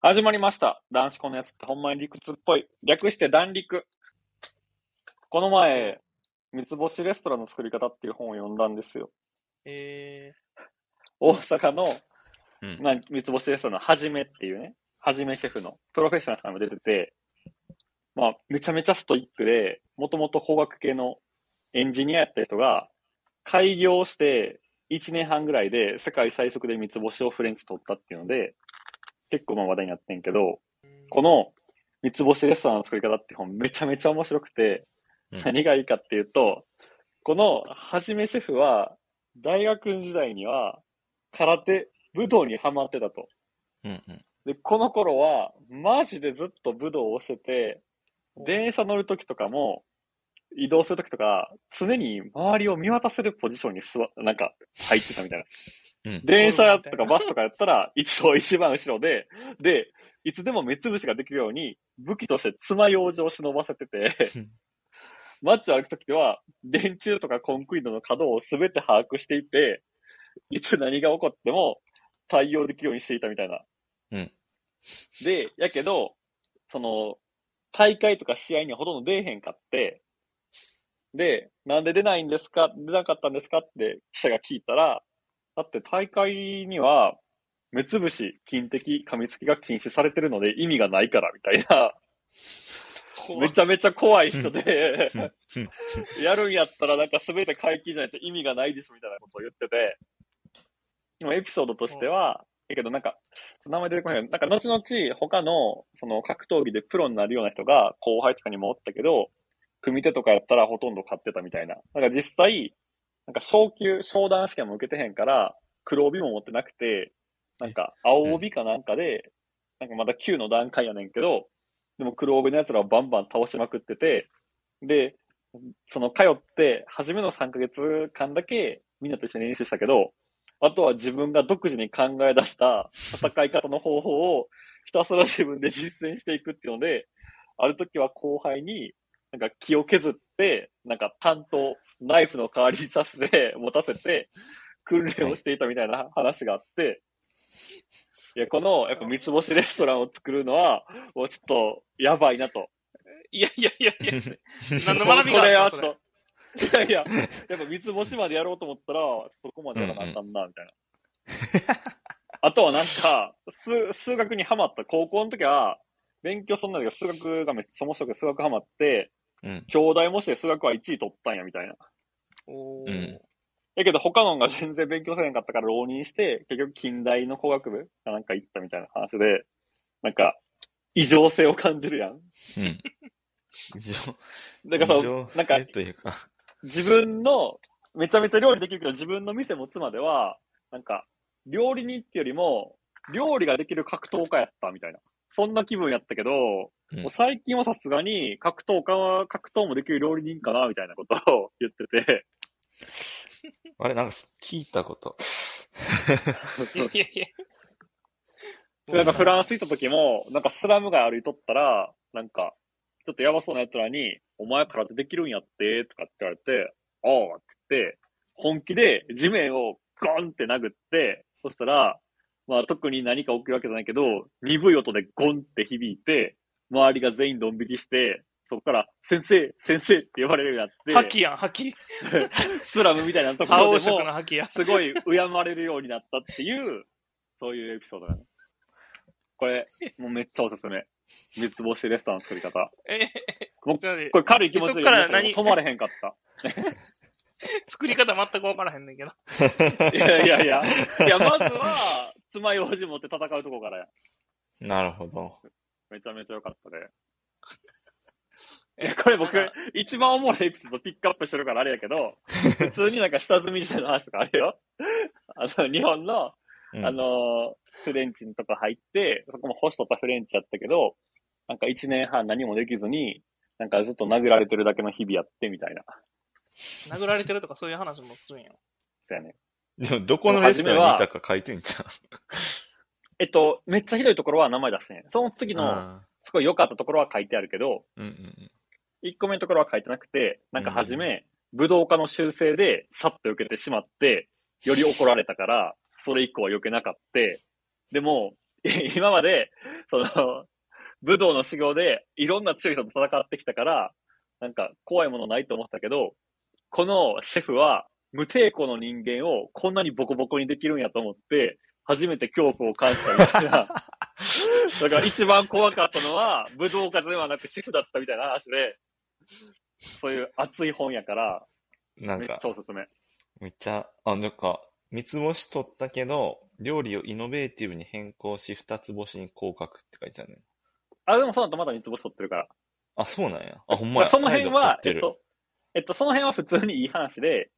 始まりました。男子校のやつってほんまに理屈っぽい。略して弾陸。この前、三つ星レストランの作り方っていう本を読んだんですよ。え大阪の、うんまあ、三つ星レストランのはじめっていうね、はじめシェフのプロフェッショナルさんも出てて、まあ、めちゃめちゃストイックで、もともと工学系のエンジニアやった人が、開業して1年半ぐらいで世界最速で三つ星をフレンチ取ったっていうので、結構まあ話題になってんけど、ー、この三つ星レストランの作り方って本めちゃめちゃ面白くて、うん何がいいかっていうと、このはじめシェフは、大学時代には空手、武道にハマってたと。うんうん。で、この頃は、マジでずっと武道をしてて、電車乗るときとかも、移動するときとか、常に周りを見渡せるポジションに座、なんか、入ってたみたいな。うん。電車とかバスとかやったら、一応一番後ろで、で、いつでも目つぶしができるように、武器として爪楊枝を忍ばせてて、街を歩くときは、電柱とかコンクリートの角をすべて把握していて、いつ何が起こっても対応できるようにしていたみたいな。うん。で、やけど、その、大会とか試合にはほとんど出えへんかって、で、なんで出ないんですか出なかったんですかって記者が聞いたら、だって大会には、目つぶし、金的、噛みつきが禁止されてるので意味がないから、みたいな、怖めちゃめちゃ怖い人で、うん。やるん。やったらなん。か全て解禁じゃないと意味がないでしょみたいなことを言ってて、でもエピソードとしては、えけどなん。か、名前出てこないけど、なん。か後々他のその格闘技でプロになるような人が後輩とかにもおったけど、組手とかやったらほとん。ど勝ってたみたいな。なん。か実際、なんか昇級、昇段試験も受けてへんから、黒帯も持ってなくて、なんか青帯かなんかで、なんかまだ9の段階やねんけど、でも黒帯の奴らをバンバン倒しまくってて、で、その通って、初めの3ヶ月間だけみんなと一緒に練習したけど、あとは自分が独自に考え出した戦い方の方法をひたすら自分で実践していくっていうので、ある時は後輩になんか気を削って、なんか担当、ナイフの代わりにさせて、持たせて、訓練をしていたみたいな話があって、いや、この、やっぱ三つ星レストランを作るのは、もうちょっと、やばいなと。いやいやいやいや、何のこ学びがれはあったのちょっと、いやいや、やっぱ三つ星までやろうと思ったら、そこまでやらなあかんな、みたいな。あとはなんか、数、数学にハマった。高校の時は、勉強そんなんだけど、数学がめっちゃ面白くて数学ハマって、うん。兄弟模試で数学は1位取ったんや、みたいな。うんおーやけど他のが全然勉強せへんかったから浪人して、結局近代の工学部かなんか行ったみたいな話で、なんか、異常性を感じるやん。うん。異常。だかなんか性というか、自分の、めちゃめちゃ料理できるけど、自分の店持つまでは、なんか、料理人っていうよりも、料理ができる格闘家やったみたいな。そんな気分やったけど、うんもう最近はさすがに格闘家は格闘もできる料理人かなみたいなことを 言ってて、あれ、なんか聞いたこと。いやいや。なんかフランス行った時も、なんかスラム街歩いとったら、なんか、ちょっとやばそうな奴らに、お前空手できるんやって、とかって言われて、ああ、って言って、本気で地面をゴンって殴って、そしたら、まあ特に何か起きるわけじゃないけど、鈍い音でゴンって響いて、周りが全員ドン引きして、そこから、先生、先生って呼ばれるようになって、覇気やん、覇気。スラムみたいなところでも。すごい敬われるようになったっていう、そういうエピソードだね。これ、もうめっちゃおすすめ。三つ星レストランの作り方。えもこれ軽い気持ちで止まれへんかった。作り方全く分からへんねんけど。いやいやいや。いや、まずは、爪楊枝持って戦うとこからや。なるほど。めちゃめちゃ良かったね。え、これ僕一番おもろいエピソードピックアップしてるからあれやけど、普通になんか下積み時代の話とかあるよ。あの、日本の、うんあの、フレンチのとこ入って、そこもホストとフレンチやったけど、なんか一年半何もできずに、なんかずっと殴られてるだけの日々やってみたいな。殴られてるとかそういう話もするんや。そうやね。でも、どこのレストランにいたか書いてんじえっと、めっちゃひどいところは名前出してん。その次ゃん。の、あすごい良かったところは書いてあるけど、ーうんうん1個目のところは書いてなくて、なんかはじめ、武道家の修正で、さっと受けてしまって、より怒られたから、それ以降は避けなかって、でも、今まで、その、武道の修行でいろんな強い人と戦ってきたから、なんか怖いものないと思ったけど、このシェフは無抵抗の人間をこんなにボコボコにできるんやと思って、初めて恐怖を感じたみたいな。だから一番怖かったのは武道家ではなくシェフだったみたいな話で、そういう熱い本やから、なんかちゃおすすめ。めっちゃ、あ、なんか、三つ星取ったけど、料理をイノベーティブに変更し、二つ星に降格って書いてあるね。あ、でもその後まだ三つ星取ってるから。あ、そうなんや。あ、ほんまや。その辺は。えっと、えっと、その辺は普通にいい話で、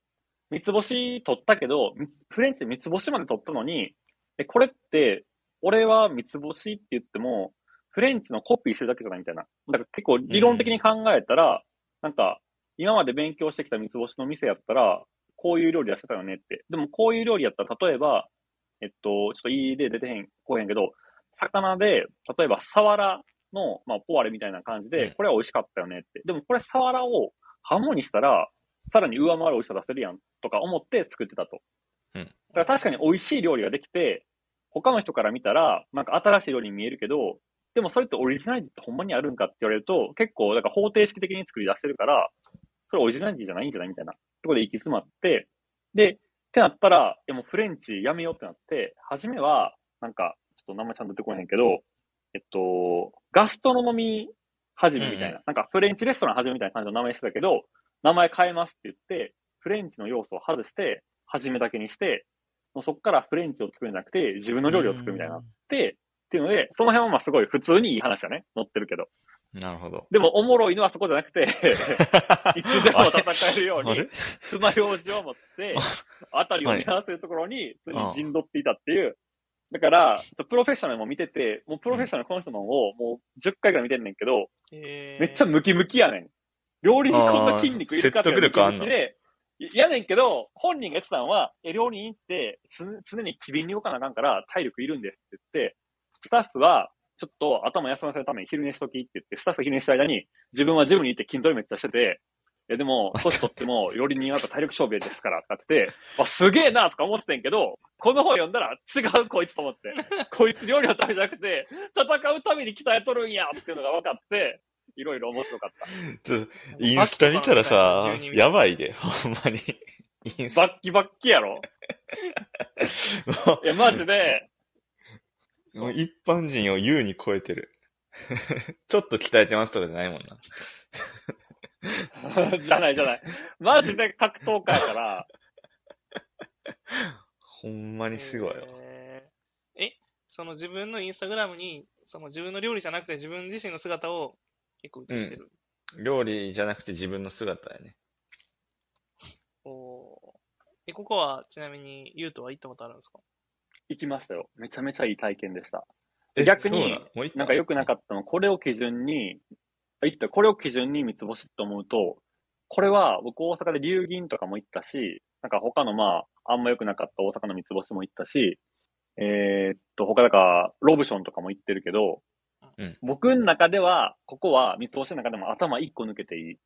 三つ星取ったけど、みフレンチで三つ星まで取ったのに、え、これって、俺は三つ星って言っても、フレンチのコピーしてるだけじゃないみたいな。だから結構理論的に考えたら、なんか、今まで勉強してきた三つ星の店やったら、こういう料理やってたよねって。でもこういう料理やったら、例えば、えっと、ちょっといい例出てへん、こうへんけど、魚で、例えば、サワラの、まあ、ポワレみたいな感じうんで、これは美味しかったよねって。でもこれサワラをハモにしたら、さらに上回る美味しさ出せるやん、とか思って作ってたと。うん。だから確かに美味しい料理ができて、他の人から見たら、なんか新しい料理に見えるけど、でもそれってオリジナリティってほんまにあるんかって言われると、結構、だから方程式的に作り出してるから、それオリジナリティじゃないんじゃないみたいな。ところで行き詰まって、で、ってなったら、でもフレンチやめようってなって、初めは、なんか、ちょっと名前ちゃんと出てこへんけど、えっと、ガストロノミー始めみたいな、うんうなんかフレンチレストラン始めみたいな感じの名前してたけど、名前変えますって言って、フレンチの要素を外して、始めだけにして、もうそこからフレンチを作るんじゃなくて、自分の料理を作るみたいになって、っていうので、その辺はまあすごい普通にいい話だね。載ってるけど。なるほど。でもおもろいのはそこじゃなくて、いつでも戦えるように爪楊枝を持って、あたりを見合わせるところに、普通に陣取っていたっていう。だから、ちょっとプロフェッショナルも見てて、もうプロフェッショナルこの人のをもう10回ぐらい見てんねんけど、えーめっちゃムキムキやねん。料理にこんな筋肉いるかっていうあー説得力あんの？ムキムキで、いやねんけど、本人が言ってたのは、え料理人ってつ常に機敏に動かなあかんから体力いるんですって言って、スタッフは、ちょっと頭休ませるために昼寝しときって言って、スタッフ昼寝した間に、自分はジムに行って筋トレめっちゃしてて、いやでも、年取っても料理人はやっぱ体力勝負ですからってなってて、あ、すげえなとか思ってたんやけど、この本読んだら違うこいつと思って。こいつ料理のためじゃなくて、戦うために鍛えとるんやっていうのが分かって、いろいろ面白かった。ちょっとインスタ見たらさやばいで、ほんまに。インスタ、バッキバッキやろいや、マジで、もう一般人を優に超えてる。ちょっと鍛えてますとかじゃないもんな。じゃないじゃない。マジで格闘家やから、ほんまにすごいわ。えーえ、その自分のインスタグラムに、その自分の料理じゃなくて自分自身の姿を結構映してる。料理じゃなくて自分の姿やね。おーえ、ここはちなみに、ゆうとは行ったことあるんですか？行きましたよ。めちゃめちゃいい体験でした。え逆になんか良くなかったの？は、これを基準に、あ言ったこれを基準に三つ星と思うと、これは僕大阪で龍銀とかも行ったし、なんか他のまあ、あんま良くなかった大阪の三つ星も行ったし、えーっと、他だから、ロブションとかも行ってるけど、うん。僕の中では、ここは三つ星の中でも頭一個抜けていい。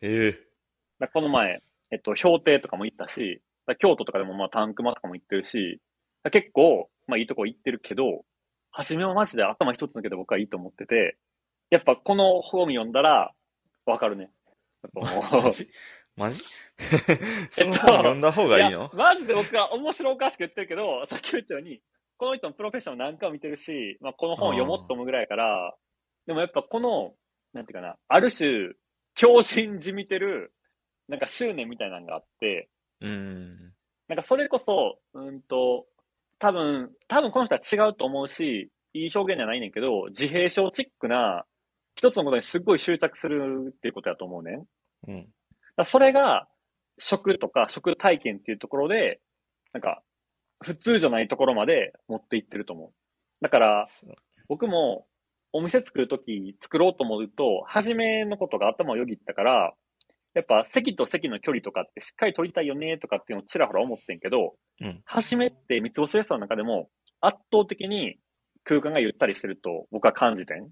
ええ。だからこの前、えっと、氷亭とかも行ったし、京都とかでもまあタンクマとかも行ってるし、結構、まあいいとこ行ってるけど、初めはマジで頭一つ抜けて僕はいいと思ってて、やっぱこの本読んだら、わかるね。マジ？マジ？その本読んだ方がいいの？やマジで僕は面白おかしく言ってるけど、さっき言ったように、この人のプロフェッショナル何回も見てるし、まあ、この本読もうと思うぐらいやから、でもやっぱこの、なんていうかな、ある種、強心じみてる、なんか執念みたいなのがあって、うーん。なんかそれこそ、うんと、多分、多分この人は違うと思うし、いい表現じゃないねんけど、自閉症チックな、一つのことにすっごい執着するっていうことだと思うねん。うん。だそれが、食とか食体験っていうところで、なんか、普通じゃないところまで持っていってると思う。だから、僕も、お店作るとき、作ろうと思うと、初めのことが頭をよぎったから、やっぱ席と席の距離とかってしっかり取りたいよねとかっていうのをちらほら思ってんけど、うん初めって三つ星レストランの中でも圧倒的に空間がゆったりしてると僕は感じてん。うん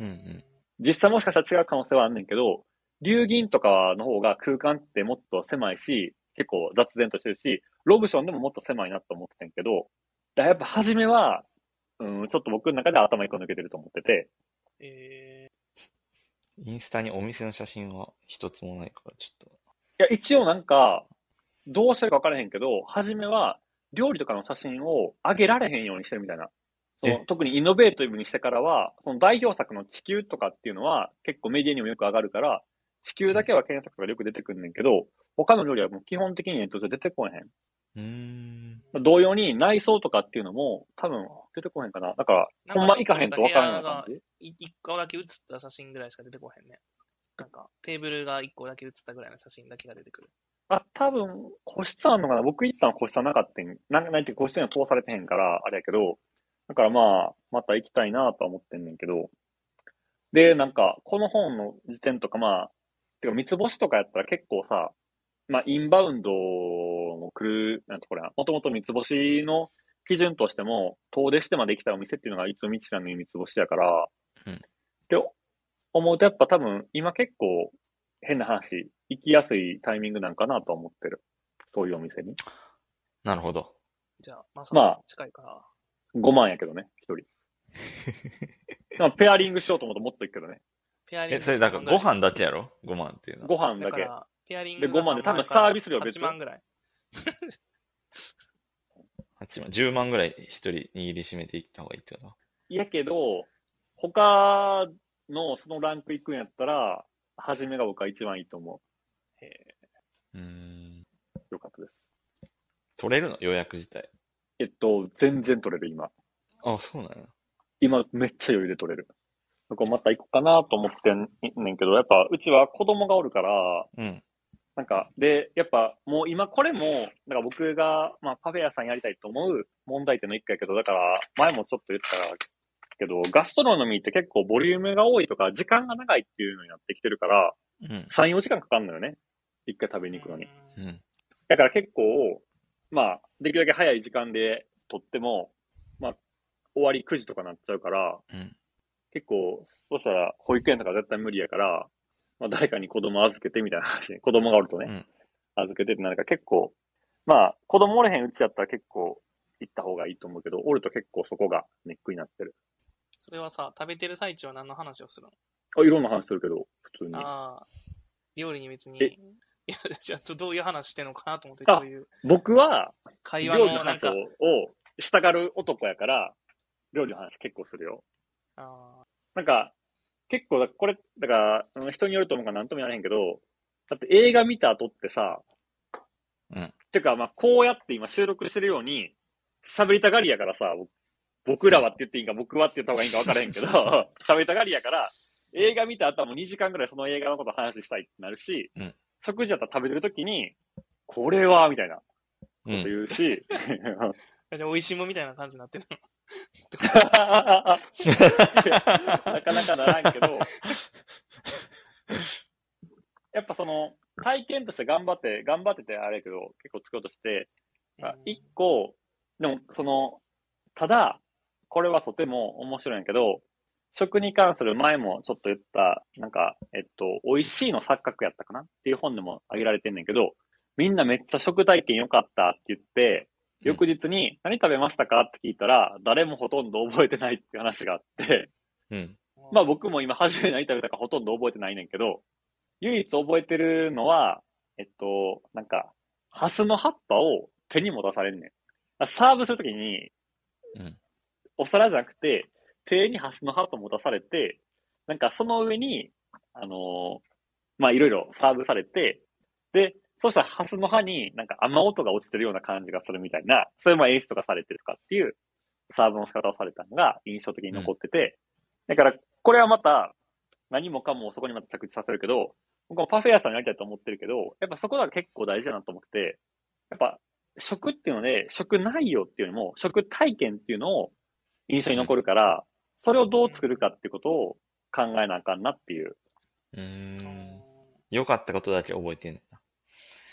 うん。実際もしかしたら違う可能性はあんねんけど、流銀とかの方が空間ってもっと狭いし、結構雑然としてるし、ロブションでももっと狭いなと思ってたんやけど、やっぱ初めは、うん、ちょっと僕の中で頭一個抜けてると思ってて、えインスタにお店の写真は一つもないから、ちょっいや、一応なんか、どうしてるか分からへんけど、初めは料理とかの写真を上げられへんようにしてるみたいな。そのえ？特にイノベーティブにしてからは、その代表作の地球とかっていうのは結構メディアにもよく上がるから、地球だけは検索がよく出てくるねんけど、他の料理はもう基本的にネット上出てこへん。と。うーん。同様に内装とかっていうのも多分出てこへんかな。だから、ほんま行かへんと分からな感じ？一個だけ写った写真ぐらいしか出てこへんね。なんか、テーブルが一個だけ写ったぐらいの写真だけが出てくる。あ、多分、個室あんのかな僕行ったの個室はなかったん。なんないっていうか個室には通されてへんから、あれやけど、だからまあ、また行きたいなとは思ってんねんけど、で、なんか、この本の時点とかまあ、てか三つ星とかやったら結構さ、まあ、インバウンドも来る、なんてこれな、もともと三つ星の基準としても、遠出してまで行きたいお店っていうのがいつもミシュランの三つ星やから、うんって思うとやっぱ多分、今結構、変な話、行きやすいタイミングなんかなとは思ってる。そういうお店に。なるほど。じゃあ、まあか近いから。5万やけどね、一人。まあペアリングしようと思うともっといくけどね。え、ペアリングそれだからご飯だけやろ ?5 万っていうのは。ご飯だけ。だペアリンでグが5万で多分3からサービス料別8万ぐらい。8万。10万ぐらい一人握りしめていった方がいいってこと？やけど、他のそのランク行くんやったら、初めが僕は一番いいと思へうーん。う。よかったです。取れるの？予約自体？えっと、全然取れる、今。あ、そうなんや。今、めっちゃ余裕で取れる。そこまた行こうかなと思ってんねんけど、やっぱ、うちは子供がおるから、うん。なんか、で、やっぱ、もう今これも、なんか僕が、まあ、パフェ屋さんやりたいと思う問題点の一個やけど、だから、前もちょっと言ったけど、ガストロノミーって結構ボリュームが多いとか、時間が長いっていうのになってきてるから、うん。3、4時間かかるのよね。一回食べに行くのに。うんうん。だから結構、まあ、できるだけ早い時間で取っても、まあ、終わり9時とかなっちゃうから、うん。結構、そしたら保育園とか絶対無理やから、まあ誰かに子供預けてみたいな話ね。子供がおるとね、うん預けてってなるから結構、まあ、子供おれへんうちやったら結構行った方がいいと思うけど、おると結構そこがネックになってる。それはさ、食べてる最中は何の話をするの？あ、いろんな話するけど、普通に。ああ、料理に別に。え？いや、じゃあ、どういう話してんのかなと思って、ういう僕は、会話ののなんを、をしたがる男やから、料理の話結構するよ。あなんか、結構だ、これ、だから、うん人によると思うから何とも言われへんけど、だって映画見た後ってさ、うんてか、まあ、こうやって今収録してるように、喋りたがりやからさ、僕僕らはって言っていいんか、僕はって言った方がいいんか分からへんけど、喋りたがりやから、映画見た後はもう2時間ぐらいその映画のこと話したいってなるし、うん食事だったら食べてる時に、これは、みたいなこうん。と言うし、あ。じゃあ、美味しいもんみたいな感じになってるの？なかなかならんけど、やっぱその、体験として頑張って、頑張っててあれやけど、結構作ろうとして、あ一個、でもその、ただ、これはとても面白いんやけど、食に関する前もちょっと言った、なんか、えっと、美味しいの錯覚やったかな？っていう本でも挙げられてんねんけど、みんなめっちゃ食体験良かったって言って、翌日に何食べましたか？って聞いたら、誰もほとんど覚えてないっていう話があって、うん。まあ僕も今初めて何食べたかほとんど覚えてないねんけど、唯一覚えてるのは、えっと、なんか、ハスの葉っぱを手に持たされんねん。サーブするときに、うん。お皿じゃなくて、手にハスの葉っぱ持たされて、なんかその上に、あのーまあいろいろサーブされて、で、そしたらハスの葉になんか雨音が落ちてるような感じがするみたいな、それも演出とかされてるとかっていうサーブの仕方をされたのが印象的に残ってて、だからこれはまた何もかもそこにまた着地させるけど、僕もパフェ屋さんになりたいと思ってるけど、やっぱそこが結構大事だなと思ってて、やっぱ食っていうので、食内容っていうよりも、食体験っていうのを印象に残るから、それをどう作るかっていうことを考えなあかんなっていう。うーん。良かったことだけ覚えてんねんな。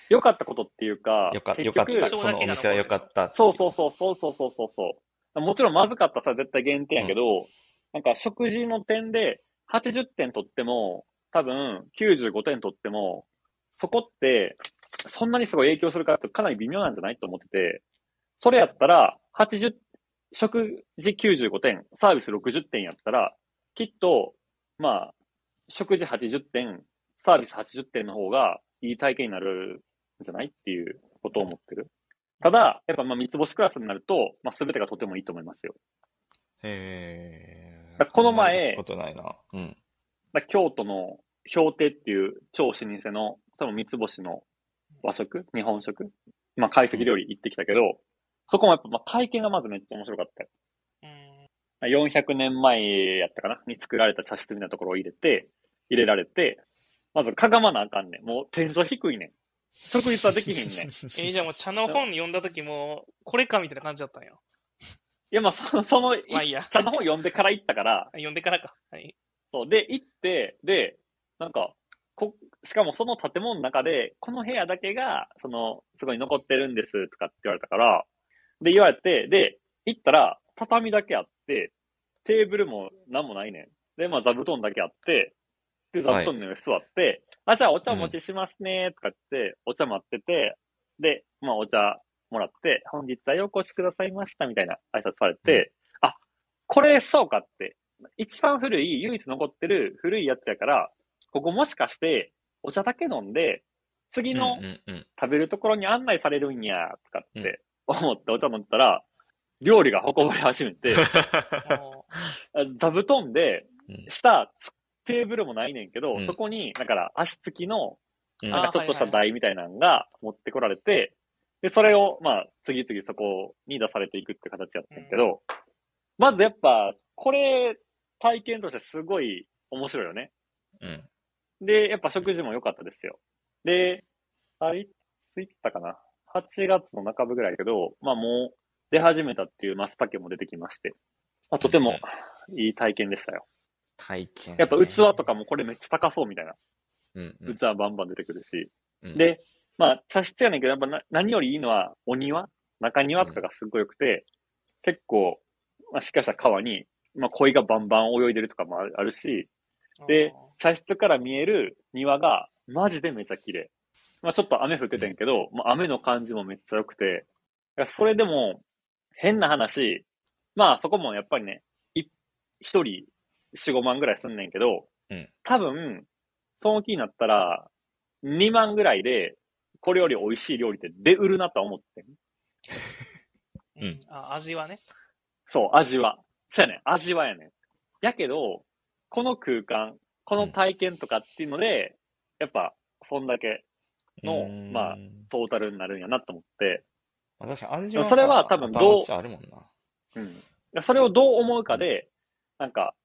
良かったことっていうか、よかった、そのお店は良かったっうそう。そう、そうそうそうそう。そう。もちろんまずかったさ、絶対減点やけど、うん、なんか食事の点で80点取っても、多分95点取っても、そこって、そんなにすごい影響するかってかなり微妙なんじゃないと思ってて、それやったら、80、食事95点、サービス60点やったら、きっと、まあ、食事80点、サービス80点の方がいい体験になるじゃないっていうことを思ってる。ただ、やっぱまあ三つ星クラスになると、まあ全てがとてもいいと思いますよ。へだこの前ことないな。うん。だ京都の氷亭っていう超老舗の、その三つ星の和食？日本食？まあ、懐石料理行ってきたけど、そこもやっぱ、まあ、体験がまずめっちゃ面白かったよ。うん。400年前やったかな？に作られた茶室みたいなところを入れて、入れられて、まずかがまなあかんねん。もうテンション低いねん。食事はできひんね えーじゃあもう茶の本読んだ時も、これかみたいな感じだったんや。や、まあ、その、その、まあいいや茶の本読んでから行ったから、あ 読んでからか。はい。そう。で、行って、で、なんか、こ、しかもその建物の中で、この部屋だけが、その、すごい残ってるんです、とかって言われたから、で、言われて、で、行ったら、畳だけあって、テーブルも何もないねん。で、まあ、座布団だけあって、で、座布団の上座って、あ、じゃあお茶お持ちしますね、とかって、お茶待ってて、で、まあ、お茶もらって、本日はようお越しくださいました、みたいな挨拶されて、あ、これそうかって、一番古い、唯一残ってる古いやつやから、ここもしかして、お茶だけ飲んで、次のうんうんうん。食べるところに案内されるんや、とかって思ってお茶飲んだら、料理が運ばれ始めて、も座布団でうん、下、つテーブルもないねんけど、うんそこに、だから足つきの、うんなんかちょっとした台みたいなのが持ってこられて、で、それを、まあ、次々そこに出されていくって形やったんやけど、まずやっぱ、これ、体験としてすごい面白いよね。うん。で、やっぱ食事も良かったですよ。で、あいついったかな ?8 月の中部ぐらいやけど、まあもう出始めたっていうマスタケも出てきまして、まあ、とてもいい体験でしたよ。体験、やっぱ器とかもこれめっちゃ高そうみたいな。うんうん。器バンバン出てくるし。うん、で、まあ茶室やねんけど、やっぱな何よりいいのはお庭中庭とかがすっごい良くて、結構、まあ、しっかりした川に、まあ鯉がバンバン泳いでるとかもあるあるし、うで、茶室から見える庭がマジでめっちゃ綺麗。まあちょっと雨降っててんけど、まあ雨の感じもめっちゃ良くて、いやそれでも変な話、まあそこもやっぱりね、い一人四五万ぐらいすんねんけど、うん多分、その気になったら、2万ぐらいで、これより美味しい料理って出うるなとは思ってん。うんうんあ、味はね。そう、味は。そうやねん、味はやねん。やけど、この空間、この体験とかっていうので、やっぱ、そんだけのうんまあトータルになるんやなと思って、まあ、確かに味はさそれは多分どうんな。うん。それをどう思うかで、なんか、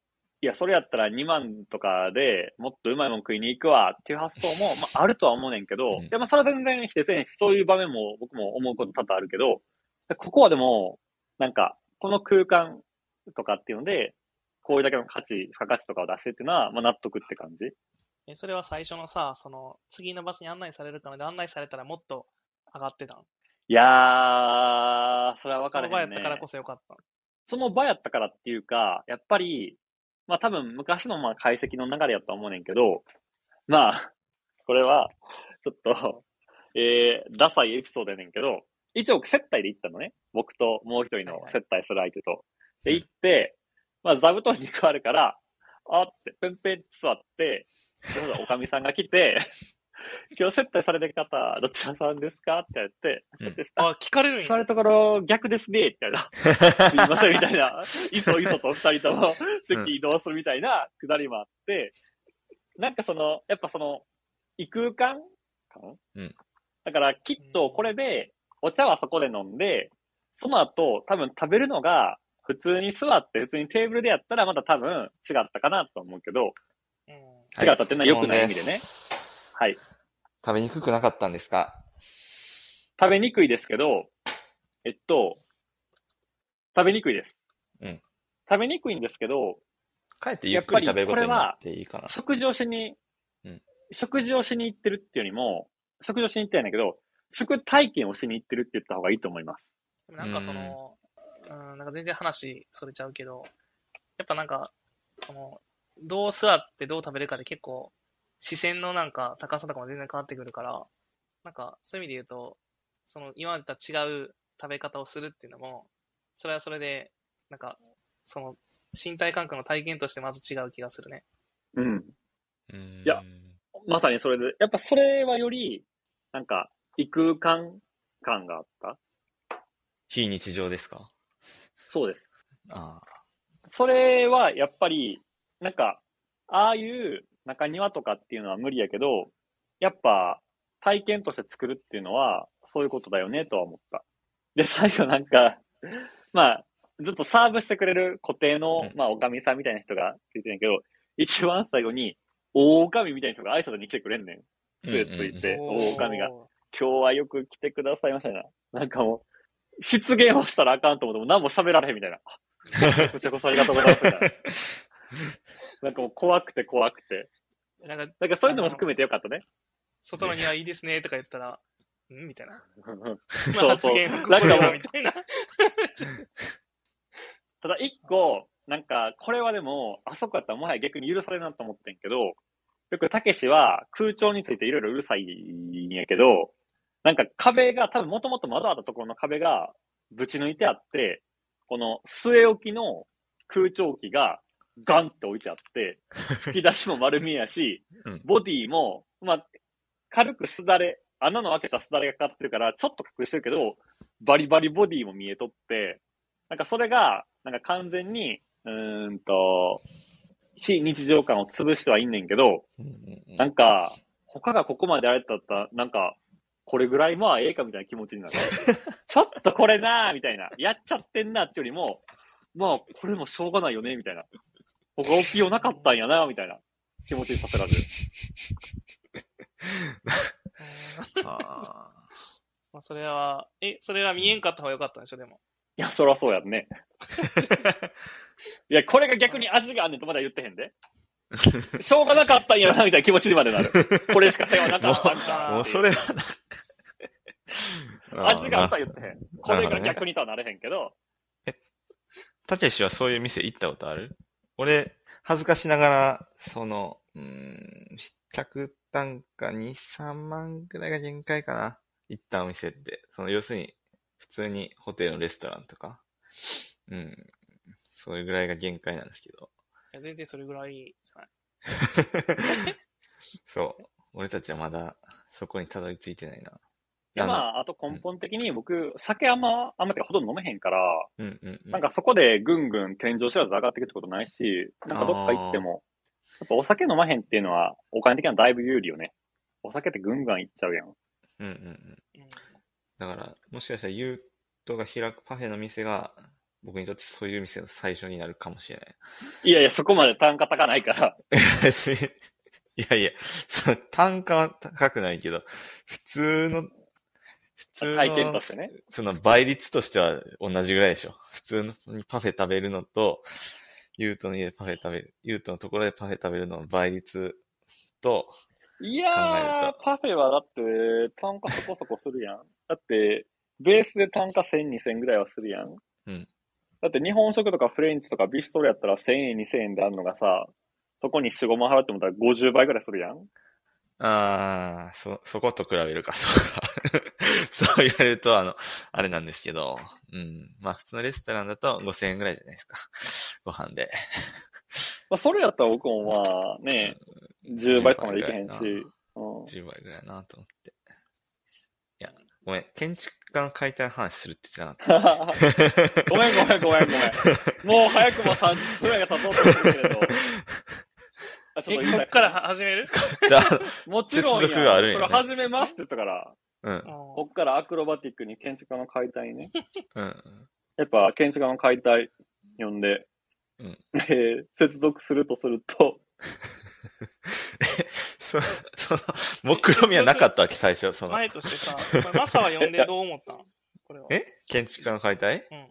いや、それやったら2万とかでもっとうまいもん食いに行くわっていう発想も、まあ、あるとは思うねんけど、うんいや、まあ、それは全然否定せんし、そういう場面も僕も思うこと多々あるけど、ここはでも、なんか、この空間とかっていうので、こういうだけの価値、付加価値とかを出してっていうのは、まあ、納得って感じ。え、それは最初のさ、その、次の場所に案内されるからで案内されたらもっと上がってたん？いやー、それは分そかるね。の場やったからこそよかった。その場やったからっていうか、やっぱり、まあ多分昔のまあ解析の流れやとは思うねんけど、まあ、これは、ちょっと、えー、ダサいエピソードやねんけど、一応接待で行ったのね。僕ともう一人の接待する相手と。で、行って、まあ座布団に変わるから、あって、ペンペン座って、おかみさんが来て、今日接待される方、どちらさんですか？って言われて、うん あ、聞かれるんや。座るところ逆ですね、みたいな。すいません、みたいな。いそいそと二人とも席移動するみたいなくだりもあって、なんかその、やっぱその、異空間感うんだからきっとこれで、お茶はそこで飲んで、その後多分食べるのが普通に座って普通にテーブルでやったらまた多分違ったかなと思うけど、うん違ったっていうのは良くない意味でね。はい。食べにくくなかったんですか？食べにくいですけど、えっと、食べにくいです。うん食べにくいんですけど、帰ってゆっくり食べることになっていいかな。食事をしに、うん食事をしに行ってるっていうよりも、食事をしに行ってるんだけど、食体験をしに行ってるって言った方がいいと思います。でもなんかその、うん、なんか全然話それちゃうけど、やっぱなんか、その、どう座ってどう食べるかで結構、視線のなんか高さとかも全然変わってくるから、なんかそういう意味で言うと、その今までとは違う食べ方をするっていうのも、それはそれでなんか、その、身体感覚の体験としてまず違う気がするね。うん。うんいやまさにそれで、やっぱそれはより、なんか、異空間感があった？非日常ですか？そうです。あそれはやっぱり、なんか、ああいう中庭とかっていうのは無理やけど、やっぱ体験として作るっていうのは、そういうことだよねとは思った。で、最後なんか、まあ、ずっとサーブしてくれる固定の、うんまあ、おかみさんみたいな人がついてんやけど、一番最後に、大おかみみたいな人が挨拶に来てくれんねん。杖ついて、お大おかみが。ー今日はよく来てくださいましたな。なんかもう、失言をしたらあかんと思っても何も喋られへんみたいな。あこちらこそありがとうございます。なんかもう怖くて怖くて。なんか、なんかそういうのも含めてよかったね。外の庭いいですねとか言ったら、ん？みたいな。そうそう。言なんかもうみたいな。ただ一個、なんか、これはでも、あそこやったらもはや逆に許されるなと思ってんけど、よくたけしは空調についていろいろうるさいんやけど、なんか壁が、多分もともと窓あったところの壁がぶち抜いてあって、この据え置きの空調機がガンって置いてあって、吹き出しも丸見えやしうん、ボディも、まあ、軽くすだれ、穴の開けたすだれがかかってるから、ちょっと隠してるけど、バリバリボディも見えとって、なんかそれが、なんか完全に、うーんと、非日常感を潰してはいんねんけど、なんか、他がここまであれだったら、なんか、これぐらいまあええかみたいな気持ちになる。ちょっとこれなーみたいな。やっちゃってんなってよりも、まあ、これもしょうがないよねみたいな。他起きようなかったんやなみたいな気持ちにさせられる。う んあまあ、それは、え、それは見えんかった方がよかったんでしょ、でも。いや、そらそうやんね。いや、これが逆に味があんねんとまだ言ってへんで。しょうがなかったんやなみたいな気持ちにまでなる。これしか手はなかったんーか。もうそれはな。味があったら言ってへん。これが逆にとはなれへんけど、たけしはそういう店行ったことある？俺、恥ずかしながら、その、うーん、客単価2、3万ぐらいが限界かな。行ったお店って。その、要するに、普通にホテルのレストランとか。うん。それぐらいが限界なんですけど。いや全然それぐらいじゃない。そう。俺たちはまだ、そこにたどり着いてないな。いやまあ、あと根本的に僕、酒あんま、あんまてかほとんど飲めへんから、うんうん、うん。なんかそこでぐんぐん天井知らず上がっていくってことないし、なんかどっか行っても、やっぱお酒飲まへんっていうのは、お金的にはだいぶ有利よね。お酒ってぐんぐんいっちゃうやん。うんうんうん。うんだから、もしかしたら、ユートが開くパフェの店が、僕にとってそういう店の最初になるかもしれない。いやいや、そこまで単価高ないから。いやいや、その単価は高くないけど、普通の、普通体験との、してね。その倍率としては同じぐらいでしょ。普通のパフェ食べるのと、ユートの家でパフェ食べる、ユートのところでパフェ食べるのの倍率と、いやーる、パフェはだって、単価そこそこするやん。だって、ベースで単価1000、2000ぐらいはするやん。うんだって日本食とかフレンチとかビストロやったら1000円、2000円であるのがさ、そこに4、5万払ってもたら50倍ぐらいするやん。ああ、そ、そこと比べるか、そうか。そう言われると、あの、あれなんですけど、うん。まあ、普通のレストランだと5000円ぐらいじゃないですか。ご飯で。まあ、それやったら僕もまあね、10倍とかまでいけへんし。10倍うん。10倍ぐらいなと思って。いや、ごめん、建築家の解体の話するって言ってなかった。ごめんごめんごめんごめん。もう早くも30分ぐらいが経とうとしてるけれど。あちえ、ょっと言いたい。こっから始める？じゃあ、もちろんや。接続があるんやねそれ始めますって言ったから、うん、こっからアクロバティックに建築家の解体ね。うん。やっぱ建築家の解体呼んで、うんえー接続するとすると、そ、その、目論みはなかったわけ、最初、その。前としてさ、マサは読んでどう思ったんこれは。え？建築家の解体？うん。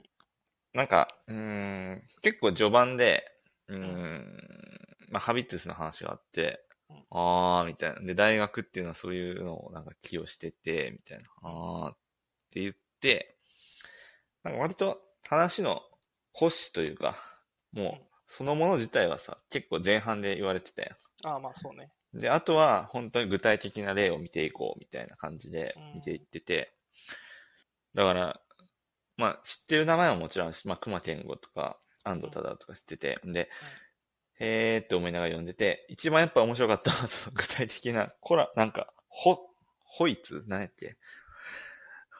なんか、うーん、結構序盤で、うーん、まあ、ハビットゥスの話があってうん、あー、みたいな。で、大学っていうのはそういうのをなんか寄与してて、みたいな。あーって言って、なんか割と話の骨子というか、もう、そのもの自体はさ、結構前半で言われてたやああ、まあそうね。ん。で、あとは本当に具体的な例を見ていこうみたいな感じでうん見ていってて、だから、まあ知ってる名前はもちろんまあ熊健吾とか安藤忠とか知ってて、で、へーって思いながら読んでて、一番やっぱ面白かったのは、その具体的な、コラ、なんか、ほ、ホイツ何やっけ？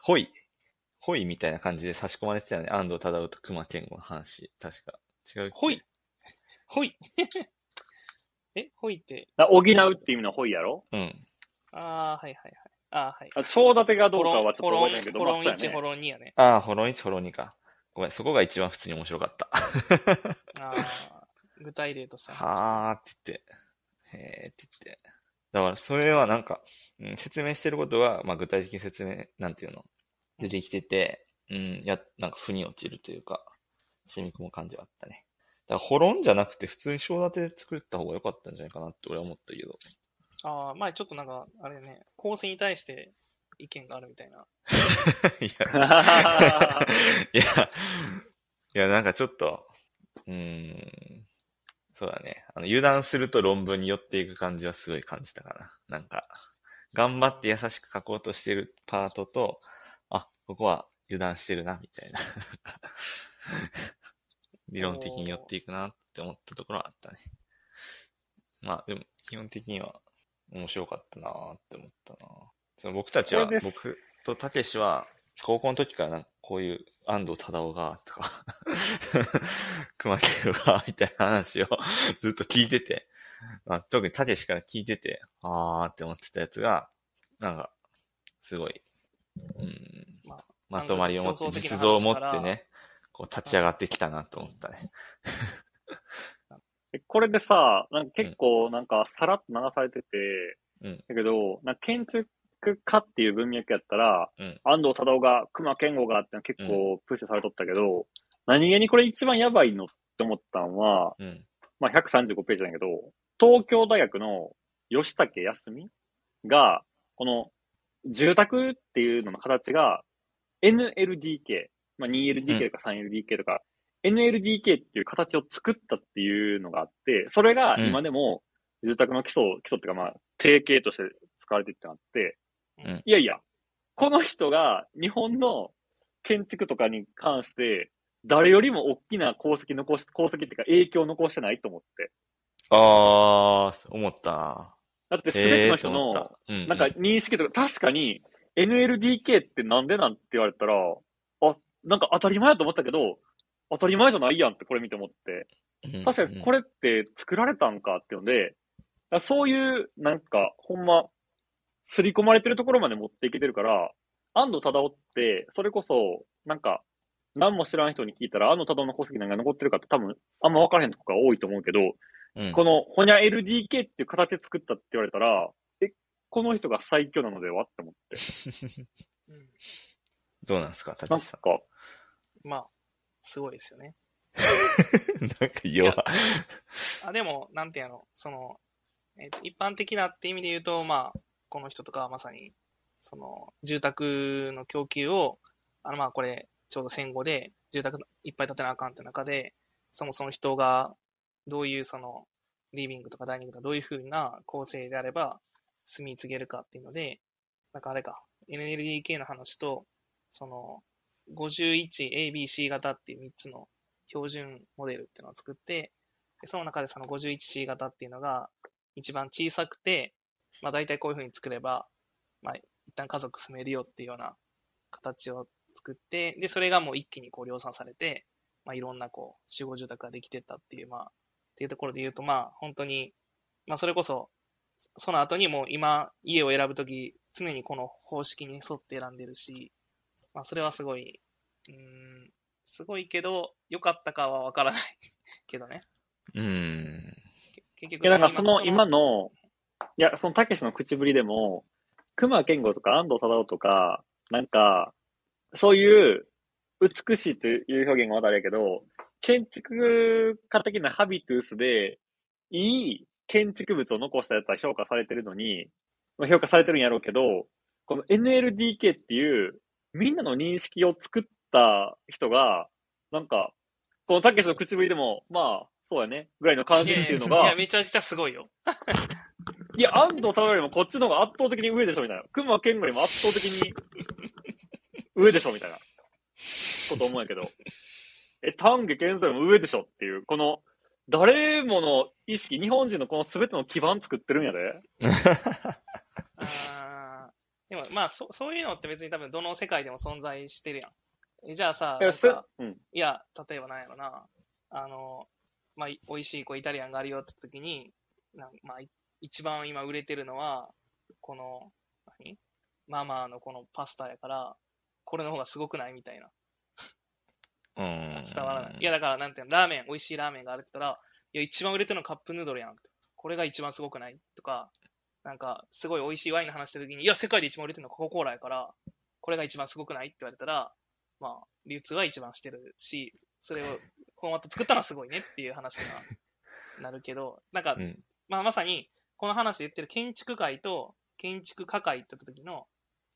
ホイ、ホイみたいな感じで差し込まれてたよね。安藤忠と熊健吾の話。確か。違うほい。ほい。え、ほいって、だ補うっていう意味のホイやろ？うん。ああ、はいはいはい。ああ、はい。あ正立てがどうかはちょっと覚えてないけど、ホロンまあそう1、ホやね。ロン2やね。ああ、ホロン1、ホロン2か。ごめん、そこが一番普通に面白かった。ああ、具体例としては。はーって言って、へーって言って。だから、それはなんか、うん、説明してることが、まあ、具体的に説明、なんていうの、出てきてて、うん、や、なんか、腑に落ちるというか、染み込む感じはあったね。だから、ホロンじゃなくて、普通に正立てで作った方が良かったんじゃないかなって俺は思ったけど。ああ、前ちょっとなんか、あれね、構成に対して意見があるみたいな。いや、いや、いや、なんかちょっと、うーん、そうだね。あの、油断すると論文に寄っていく感じはすごい感じたかな。なんか、頑張って優しく書こうとしてるパートと、あ、ここは油断してるな、みたいな。理論的に寄っていくなって思ったところはあったね。まあ、でも、基本的には面白かったなって思ったなその僕たちは僕とたけしは、高校の時からこういう安藤忠雄が、とか、熊健が、みたいな話をずっと聞いてて、まあ、特にたけしから聞いてて、あーって思ってたやつが、なんか、すごい、うん、まあまとまりを持って、実像を持ってね、こう立ち上がってきたなと思ったね。で これでさ、なんか結構なんかさらっと流されてて、うんだけど、なんか建築家っていう文脈やったら、うん。安藤忠雄が、熊健吾がって結構プッシュされとったけど、何気にこれ一番やばいのって思ったんは、うん。まあ、135ページなんやけど、東京大学の吉武康美が、この住宅っていうのの形が NLDK、まあ、2LDK とか 3LDK とか、NLDK っていう形を作ったっていうのがあって、それが今でも住宅の基礎、基礎っていうかまあ、定型として使われてるってなって、うんいやいや、この人が日本の建築とかに関して、誰よりも大きな功績残し、功績っていうか影響を残してないと思って。あー、思ったな。だって全ての人の、なんか認識とか、確かに NLDK ってなんでなんて言われたら、あ、なんか当たり前だと思ったけど、当たり前じゃないやんってこれ見て思って。うん確かにこれって作られたんかっていうので、そういう、なんか、ほんま、刷り込まれてるところまで持っていけてるから、安藤忠雄って、それこそ、なんか、何も知らん人に聞いたら、安藤忠雄の功績なんか残ってるかって多分、あんま分からへんとこが多いと思うけど、うんこの、ほにゃ LDK っていう形で作ったって言われたら、え、この人が最強なのではって思って。う んどうなんですか、たなんけしさん。か、まあ、すごいですよね。なんか弱。あ、でも、なんていうの、その、えっ、と、一般的なって意味で言うと、まあ、この人とかはまさに、その、住宅の供給を、あの、まあ、これ、ちょうど戦後で、住宅いっぱい建てなあかんって中で、そもそも人が、どういうその、リビングとかダイニングとかどういう風な構成であれば、住み継げるかっていうので、なんかあれか、NLDK の話と、その、51ABC 型っていう3つの標準モデルっていうのを作って、その中でその 51C 型っていうのが一番小さくて、まあ大体こういう風に作れば、まあ一旦家族住めるよっていうような形を作って、で、それがもう一気にこう量産されて、まあいろんなこう集合住宅ができてったっていう、まあ、っていうところで言うと、まあ本当に、まあそれこそ、その後にもう今家を選ぶとき、常にこの方式に沿って選んでるし、まあそれはすごい、うーん、すごいけど、良かったかはわからない けどね。うん。結局いや、なんかその今の、いや、そのたけしの口ぶりでも、熊健吾とか安藤忠雄とか、なんか、そういう美しいという表現がまだあれやけど、建築家的なハビトゥースで、いい建築物を残したやつは評価されてるのに、まあ評価されてるんやろうけど、この NLDK っていう、みんなの認識を作った人が、なんか、このたけしの口ぶりでも、まあ、そうやね、ぐらいの関心っていうのがいや、、めちゃくちゃすごいよ。いや、安藤忠雄よりもこっちの方が圧倒的に上でしょ、みたいな。熊健吾よりも圧倒的に上でしょ、みたいな。つこと思うんやけど、え、丹下健三よりも上でしょっていう、この、誰もの意識、日本人のこの全ての基盤作ってるんやで。あーでも、まあそ、そういうのって別に多分どの世界でも存在してるやん。えじゃあさ、いや、すなんかうん。いや、例えばなんやろな、あの、まあ、い美味しいこうイタリアンがあるよって時に、なんまあ、い一番今売れてるのは、この、何？ママのこのパスタやから、これの方がすごくないみたいな。うん。伝わらない。いや、だから、なんていうの、ラーメン、美味しいラーメンがあるって言ったら、いや、一番売れてるのカップヌードルやん。これが一番すごくないとか、なんか、すごい美味しいワインの話してる時に、いや、世界で一番売れてるのコカ・コーラやから、これが一番すごくないって言われたら、まあ、流通は一番してるし、それを、フォーマット作ったのはすごいねっていう話にはなるけど、なんかう、ん。まあ、まさに、この話で言ってる建築界と建築家界って言った時の、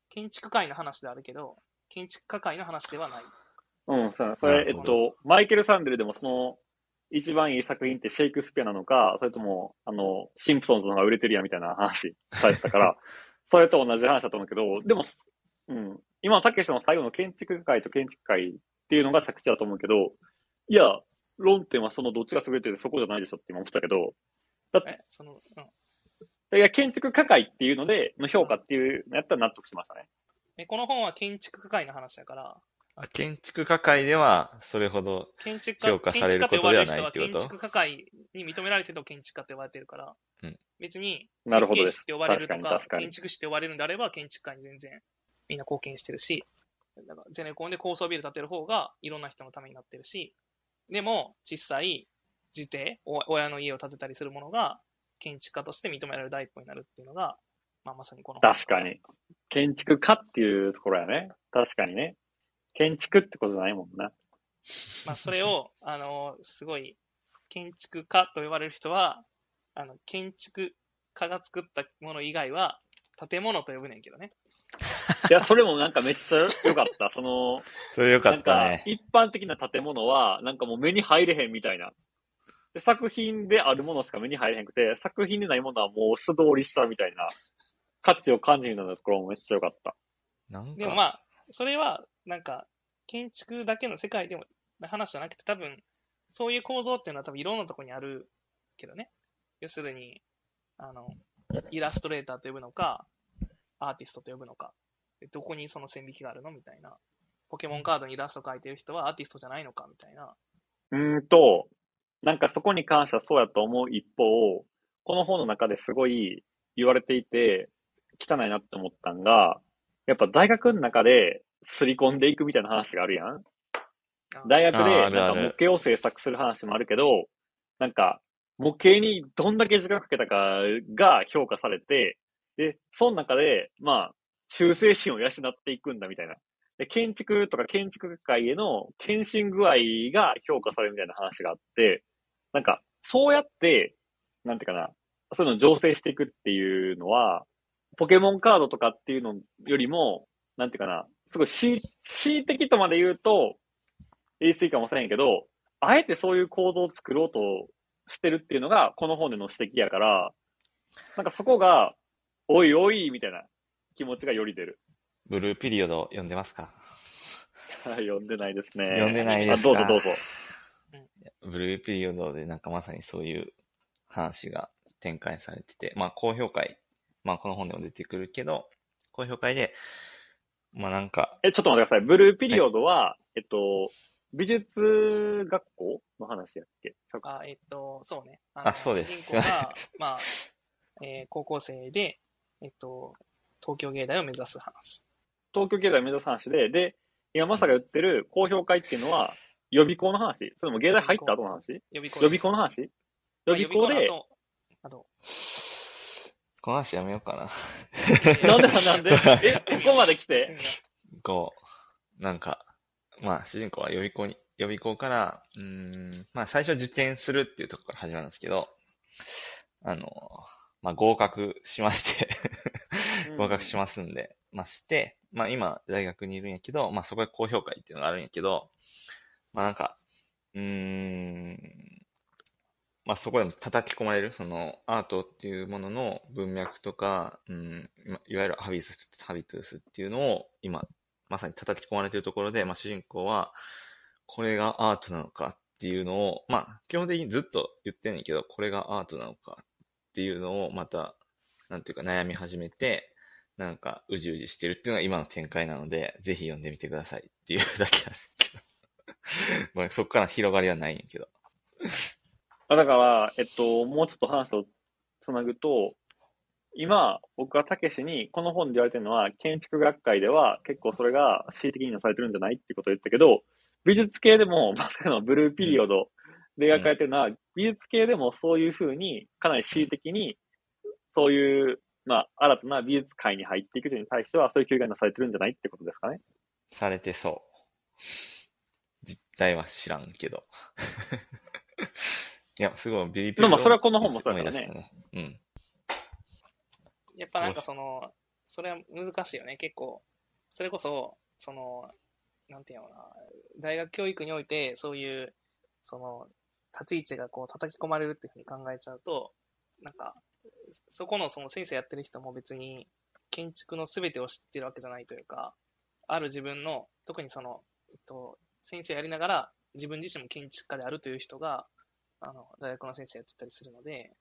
建築界の話であるけど、建築家界の話ではない。うん、そうやなそれ、えっと、マイケル・サンデルでもその、一番いい作品ってシェイクスピアなのか、それとも、あの、シンプソンズの方が売れてるやんみたいな話されてたから、それと同じ話だと思うけど、でも、うん、今のたけしの最後の建築界と建築界っていうのが着地だと思うけど、いや、論点はそのどっちが優れてるそこじゃないでしょって今思ったけど、え、その、うん。いや、建築家界っていうので、の評価っていうのやったら納得しましたね。えこの本は建築家界の話だから、あ建築家会では、それほど、建築家、評価されることではないってこと？建築家と呼ばれる人は建築家界に認められてると建築家って呼ばれてるから、うん。別に、なるほどです。設計士って呼ばれるとか建築士って呼ばれるんであれば、建築家に全然みんな貢献してるし、だからゼネコンで高層ビル建てる方がいろんな人のためになってるし、でも、実際、自邸、お親の家を建てたりするものが、建築家として認められる第一歩になるっていうのが、まあ、まさにこの本確かに。建築家っていうところやね。確かにね。建築ってことじゃないもんな。まあ、それを、あの、すごい、建築家と呼ばれる人は、あの、建築家が作ったもの以外は、建物と呼ぶねんけどね。いや、それもなんかめっちゃ良かった。その、それよかなんかったね。一般的な建物は、なんかもう目に入れへんみたいな。で作品であるものしか目に入れへんくて、作品でないものはもう素通りしたみたいな価値を感じるようなところもめっちゃ良かった。なんでもまか、あ、それは、なんか、建築だけの世界でも、話じゃなくて、多分、そういう構造っていうのは多分いろんなところにあるけどね。要するに、あの、イラストレーターと呼ぶのか、アーティストと呼ぶのか、でどこにその線引きがあるのみたいな。ポケモンカードにイラスト描いてる人はアーティストじゃないのかみたいな。うーんと、なんかそこに関してはそうやと思う一方、この本の中ですごい言われていて、汚いなって思ったんが、やっぱ大学の中で刷り込んでいくみたいな話があるやん。あ大学でなんか模型を制作する話もあるけど、なんか模型にどんだけ時間かけたかが評価されて、で、その中で、まあ、忠誠心を養っていくんだみたいな。で、建築とか建築界への献身具合が評価されるみたいな話があって、なんか、そうやって、なんていうかな、そういうのを醸成していくっていうのは、ポケモンカードとかっていうのよりも、なんていうかな、すごい恣恣意的とまで言うと、言い過ぎかもしれんけど、あえてそういう構造を作ろうとしてるっていうのが、この本での指摘やから、なんかそこが、おいおい、みたいな気持ちがより出る。ブルーピリオド読んでますか？読んでないですね。読んでないですか？あどうぞどうぞ。ブルーピリオドでなんかまさにそういう話が展開されてて、まあ高評会、まあこの本でも出てくるけど、高評会で、まあなんか、え、ちょっと待ってください。ブルーピリオドは、えっと、美術学校の話やっけ？あ、えっと、そうね。あそうです主人公が、まあ、えー高校生で、えっと、東京芸大を目指す話。東京経済を目指す話で、で、今まさが言ってる公表会っていうのは、予備校の話？それとも芸大入った後の話？予備校予備校の話？予備校で、あこの話やめようかな。なんでなんで？え、ここまで来て？こう、なんか、まあ主人公は予備校に、予備校から、うーん、まあ最初受験するっていうところから始まるんですけど、あの、まあ合格しまして合格しますんで、まあして、まあ今大学にいるんやけど、まあそこで高評価っていうのがあるんやけど、まあなんか、うーん、まあそこでも叩き込まれる、そのアートっていうものの文脈とか、うん、いわゆるハビス、ハビトゥースっていうのを今、まさに叩き込まれているところで、まあ、主人公は、これがアートなのかっていうのを、まあ、基本的にずっと言ってんねんけど、これがアートなのかっていうのを、また、なんていうか悩み始めて、なんか、うじうじしてるっていうのが今の展開なので、ぜひ読んでみてくださいっていうだけなんです。まあ、そこから広がりはないんやけど。あだから、えっと、もうちょっと話をつなぐと、今、僕はたけしに、この本で言われてるのは、建築学会では結構それが恣意的になされてるんじゃない？ってことを言ったけど、美術系でも、まさかのブルーピリオドで描かれてるのは、美術系でもそういうふうに、かなり恣意的に、そういう、まあ、新たな美術界に入っていく人に対しては、そういう教育がなされてるんじゃない？ってことですかね。されてそう。実態は知らんけど。いや、すごい、ビリピでもまあそれはこの本もそうだね思い出したね。やっぱなんかその、それは難しいよね。結構、それこそ、その、なんていうのかな、大学教育において、そういう、その、立ち位置がこう叩き込まれるっていうふうに考えちゃうと、なんか、そこのその先生やってる人も別に建築の全てを知ってるわけじゃないというか、ある自分の、特にその、えっと、先生やりながら自分自身も建築家であるという人が、あの、大学の先生やってたりするので、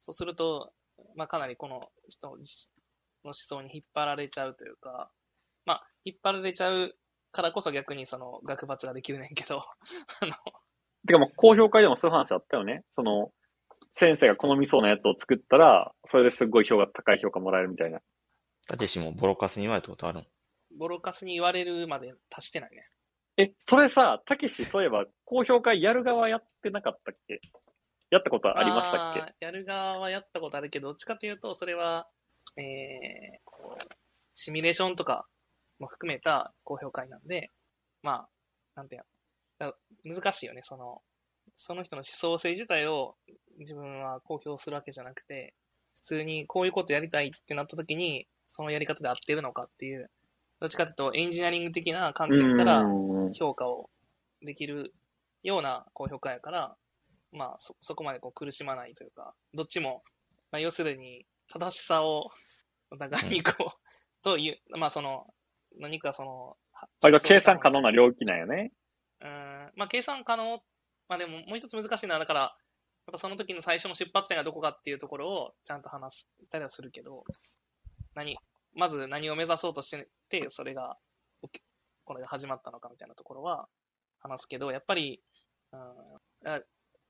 そうすると、まあ、かなりこの人の思想に引っ張られちゃうというか、まあ、引っ張られちゃうからこそ逆にその学罰ができるねんけど、あの、てかもう、公表会でもそういう話あったよね。その、先生が好みそうなやつを作ったら、それですごい評価、高い評価もらえるみたいな。たけしもボロカスに言われたことあるんボロカスに言われるまで達してないね。え、それさ、たけし、そういえば、公表会やる側やってなかったっけ？やったことありましたっけ？やる側はやったことあるけど、どっちかというと、それは、えー、こう、シミュレーションとかも含めた公表会なんで、まあ、なんていうの、だ難しいよね、その、その人の思想性自体を自分は公表するわけじゃなくて、普通にこういうことやりたいってなった時に、そのやり方で合ってるのかっていう、どっちかというとエンジニアリング的な観点からうん。評価をできるような高評価やから、まあそ、そこまでこう苦しまないというか、どっちも、まあ、要するに正しさをお互いにこう、という、まあその、何かその、は割と計算可能な領域なんよね。うーん、まあ計算可能、まあでももう一つ難しいのは、だから、やっぱその時の最初の出発点がどこかっていうところをちゃんと話したりはするけど、何、まず何を目指そうとしてて、それが、これが始まったのかみたいなところは話すけど、やっぱり、うん、あ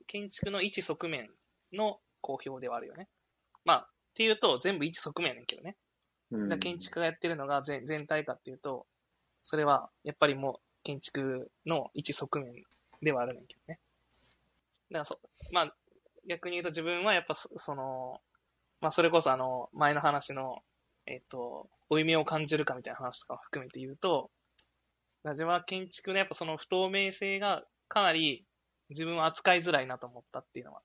建築の一側面の公表ではあるよね。まあ、っていうと全部一側面やねんけどね。うんじゃあ建築がやってるのが全全体かっていうと、それはやっぱりもう建築の一側面ではあるねんけどね。だからそ、まあ逆に言うと自分はやっぱそその、まあそれこそあの前の話の、えっ、と、負い目を感じるかみたいな話とかを含めて言うと、だから自分は建築のやっぱその不透明性がかなり自分は扱いづらいなと思ったっていうのは、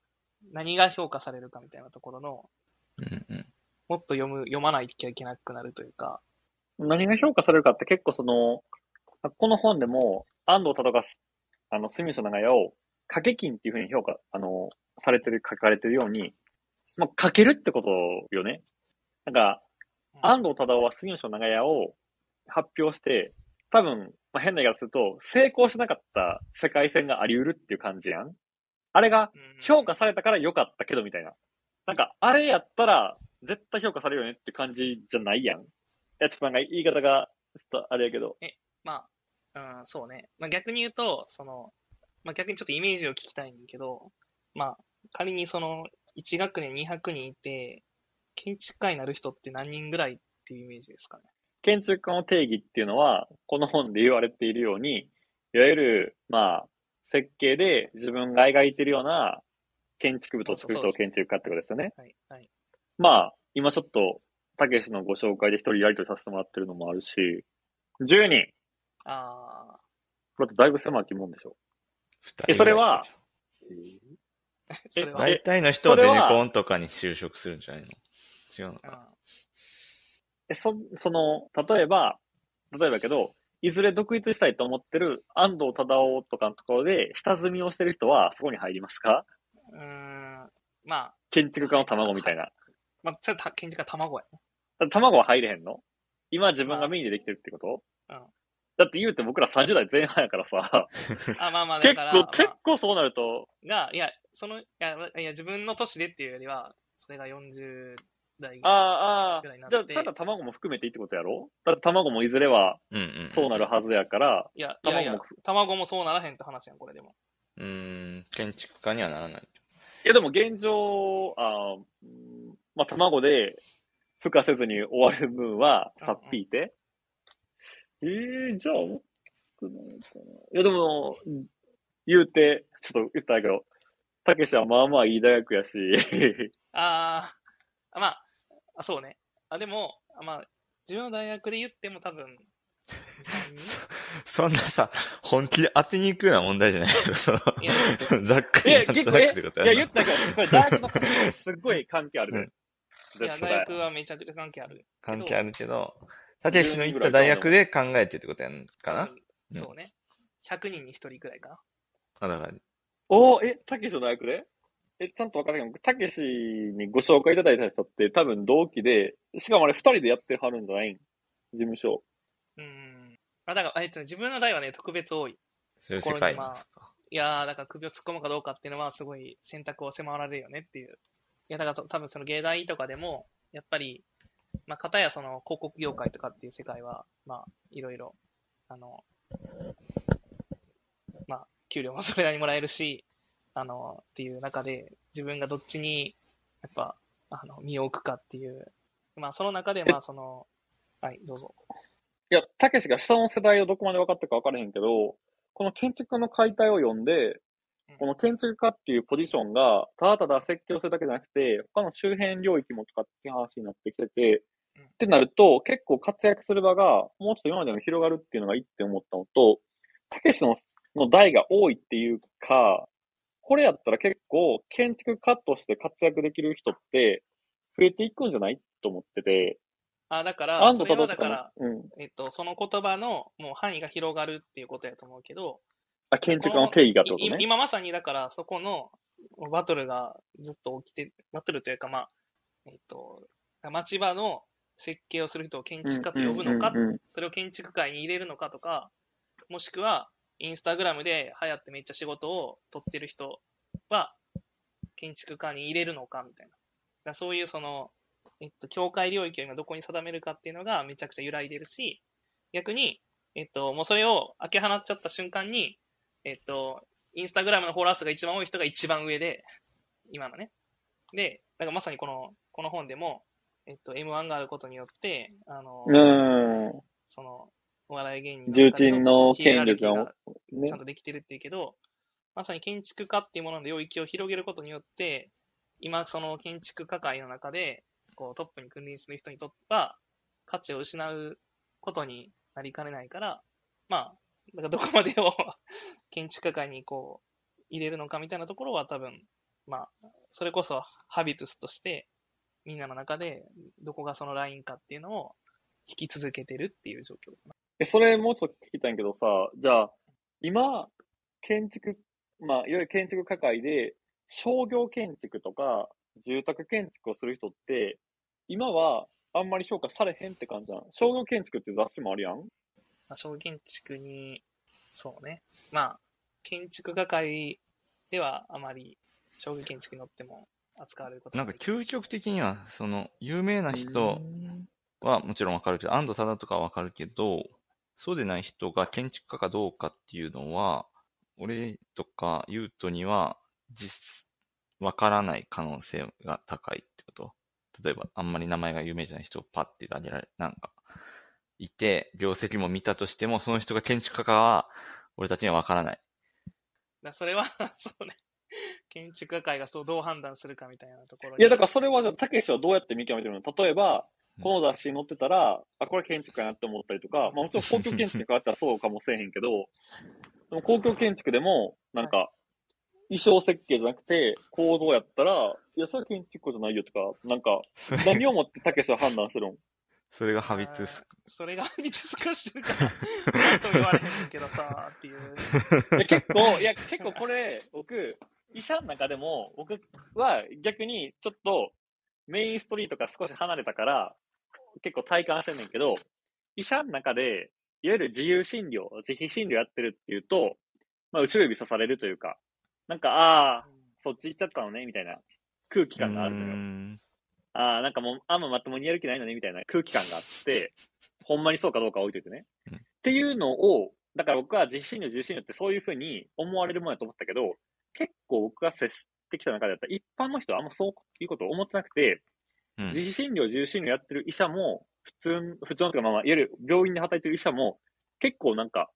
何が評価されるかみたいなところの、うんうん。もっと読む、読まないといけなくなるというか、何が評価されるかって結構その、この本でも、安藤忠が、あの、住所長屋を、掛け金っていうふうに評価、あの、されてる、書かれてるように、まあ、書けるってことよね。なんか、うん安藤忠は住所長屋を発表して、多分、まあ、変な言い方すると、成功しなかった世界線があり得るっていう感じやん。あれがうん評価されたから良かったけどみたいな。なんか、あれやったら、絶対評価されるよねって感じじゃないやん。いや、ちょっとなんか言い方が、ちょっとあれやけど。まあ、うん、そうね。まあ、逆に言うと、その、まあ、逆にちょっとイメージを聞きたいんだけど、まあ、仮にその、1学年200人いて、建築家になる人って何人ぐらいっていうイメージですかね？建築家の定義っていうのは、この本で言われているように、いわゆる、まあ、設計で自分が描いてるような建築物を作る人を建築家ってことですよね。はい、はい。まあ、今ちょっと、たけしのご紹介で一人やりとりさせてもらってるのもあるし、10人ああ、これってだいぶ狭きもんでしょ。二人えそれは？それは、大体の人は？ゼネコンとかに就職するんじゃないの？違うのうん。か。え、そ、その、例えば、例えばやけど、いずれ独立したいと思ってる安藤忠雄とかのところで下積みをしてる人はそこに入りますか？うーん、まあ、建築家の卵みたいな。まあ、それは建築家卵やね。卵は入れへんの？今自分がメインでできてるってこと？だって言うて僕ら30代前半やからさ、あ、まあまあ、だ結から、構、ま結構そうなると、あ、が、いや、その、いや、いや、自分の年でっていうよりは、それが40代ああ、ああ、ぐらいになってじゃあ、じゃあ卵も含めていいってことやろ？だって卵もいずれはうんうん。そうなるはずやから、いや、いやいや卵も、卵もそうならへんって話やん、これでも。うーん、建築家にはならない。いやでも現状、あまあ、卵で孵化せずに終わる分は、さっぴいて。ええー、じゃあ、大きくないかな。いやでも、言うて、ちょっと言ったけど、たけしはまあまあいい大学やし、ああ、まあ、あそうね。あ、でも、あまあ、自分の大学で言っても多分、そんなさ、本気で当てに行くような問題じゃないよ。その、いや ざっくいや、りなん結構、えとなくってこといや。言ったけど、これ大学のすっごい関係あるね。いや、大学はめちゃくちゃ関係ある。関係あるけど、たけしの行った大学で考えてってことやんかなそうね。100人に1人くらいかな。あ、だから、おーえ、たけしの大学で？え、ちゃんとわからないけど、たけしにご紹介いただいた人って多分同期で、しかもあれ二人でやってはるんじゃない？ん事務所。うん。あ、だから、えっとね、自分の代はね、特別多い。そういう世界なんですか？いやー、だから首を突っ込むかどうかっていうのはすごい選択を迫られるよねっていう。いや、だからと多分その芸大とかでも、やっぱり、まあ、片やその広告業界とかっていう世界は、まあ、いろいろ、あの、まあ、給料もそれなりにもらえるし、あの、っていう中で、自分がどっちに、やっぱ、あの、身を置くかっていう。まあ、その中で、まあ、その、はい、どうぞ。いや、たけしが下の世代をどこまで分かったか分からへんけど、この建築の解体を読んでうん、この建築家っていうポジションが、ただただ設計をするだけじゃなくて、他の周辺領域もとかっていう話になってきてて、うんってなると、結構活躍する場が、もうちょっと今までも広がるっていうのがいいって思ったのと、たけしのの代が多いっていうか、これやったら結構建築家として活躍できる人って増えていくんじゃないと思ってて、あ、だから、それはだから、うん。えっと、その言葉のもう範囲が広がるっていうことやと思うけど、あ、建築の定義がってことね。い今まさにだからそこのバトルがずっと起きて、バトルというかまあ、えっと、町場の設計をする人を建築家と呼ぶのか、それを建築界に入れるのかとか、もしくは、インスタグラムで流行ってめっちゃ仕事を取ってる人は、建築家に入れるのかみたいな。だそういうその、えっと、境界領域を今どこに定めるかっていうのがめちゃくちゃ揺らいでるし、逆に、えっと、もうそれを開け放っちゃった瞬間に、えっと、インスタグラムのフォロワー数が一番多い人が一番上で、今のね。で、だからまさにこの、この本でも、えっと、M1 があることによって、あの、うん。その、お笑い芸人重鎮の権力がちゃん。とできてるっていうけど、まさに建築家っていうものの領域を広げることによって、今その建築家界の中で、こうトップに君臨する人にとっては、価値を失うことになりかねないから、まあ、だからどこまでを 建築家界にこう、入れるのかみたいなところは多分、まあ、それこそハビトスとして、みんなの中でどこがそのラインかっていうのを引き続けてるっていう状況かな。え、それもうちょっと聞きたいんやけどさ、じゃあ、今、建築、まあ、いわゆる建築家会で、商業建築とか、住宅建築をする人って、今はあんまり評価されへんって感じなの商業建築って雑誌もあるやん？まあ、小建築に、そうね。まあ、建築家会ではあまり小建築に乗っても扱われることなんか究極的には、その、有名な人はもちろんわかるけど、安藤忠とかはわかるけど、そうでない人が建築家かどうかっていうのは、俺とかユートには実、わからない可能性が高いってこと例えば、あんまり名前が有名じゃない人をパッて挙げられ、なんか、いて、業績も見たとしても、その人が建築家かは、俺たちにはわからない。だそれは、そうね。建築家会がそうどう判断するかみたいなところにいや、だからそれはたけしはどうやって見極めてるの？例えば、この雑誌に載ってたら、あ、これ建築家やなって思ったりとか、まあもちろん公共建築に変わったらそうかもしれへんけど、でも公共建築でも、なんか、衣装設計じゃなくて、構造やったら、いや、それは建築家じゃないよとか、なんか、何をもってたけしは判断するんそれがハビトゥス。それが見てすかしてるから、なんとも言われへんけどさ、っていう。いや結構、いや、結構これ、僕、医者の中でも、僕は逆にちょっとメインストリートから少し離れたから、結構体感してんねんけど、医者の中でいわゆる自由診療、自費診療やってるっていうと、まあ、後ろ指さされるというか、なんか、ああ、そっち行っちゃったのね、みたいな空気感があるのよ。ん。ああ、なんかもう、あんままともにやる気ないのね、みたいな空気感があって、ほんまにそうかどうかは置いといてね。うんっていうのを、だから僕は自費診療、自由診療ってそういうふうに思われるものだと思ったけど、結構僕が接してきた中でやったら、一般の人はあんまそういうことを思ってなくて、うん自費診療、自由診療やってる医者も、普通、普通のとか、まあまあ、いわゆる病院で働いてる医者も、結構なんか、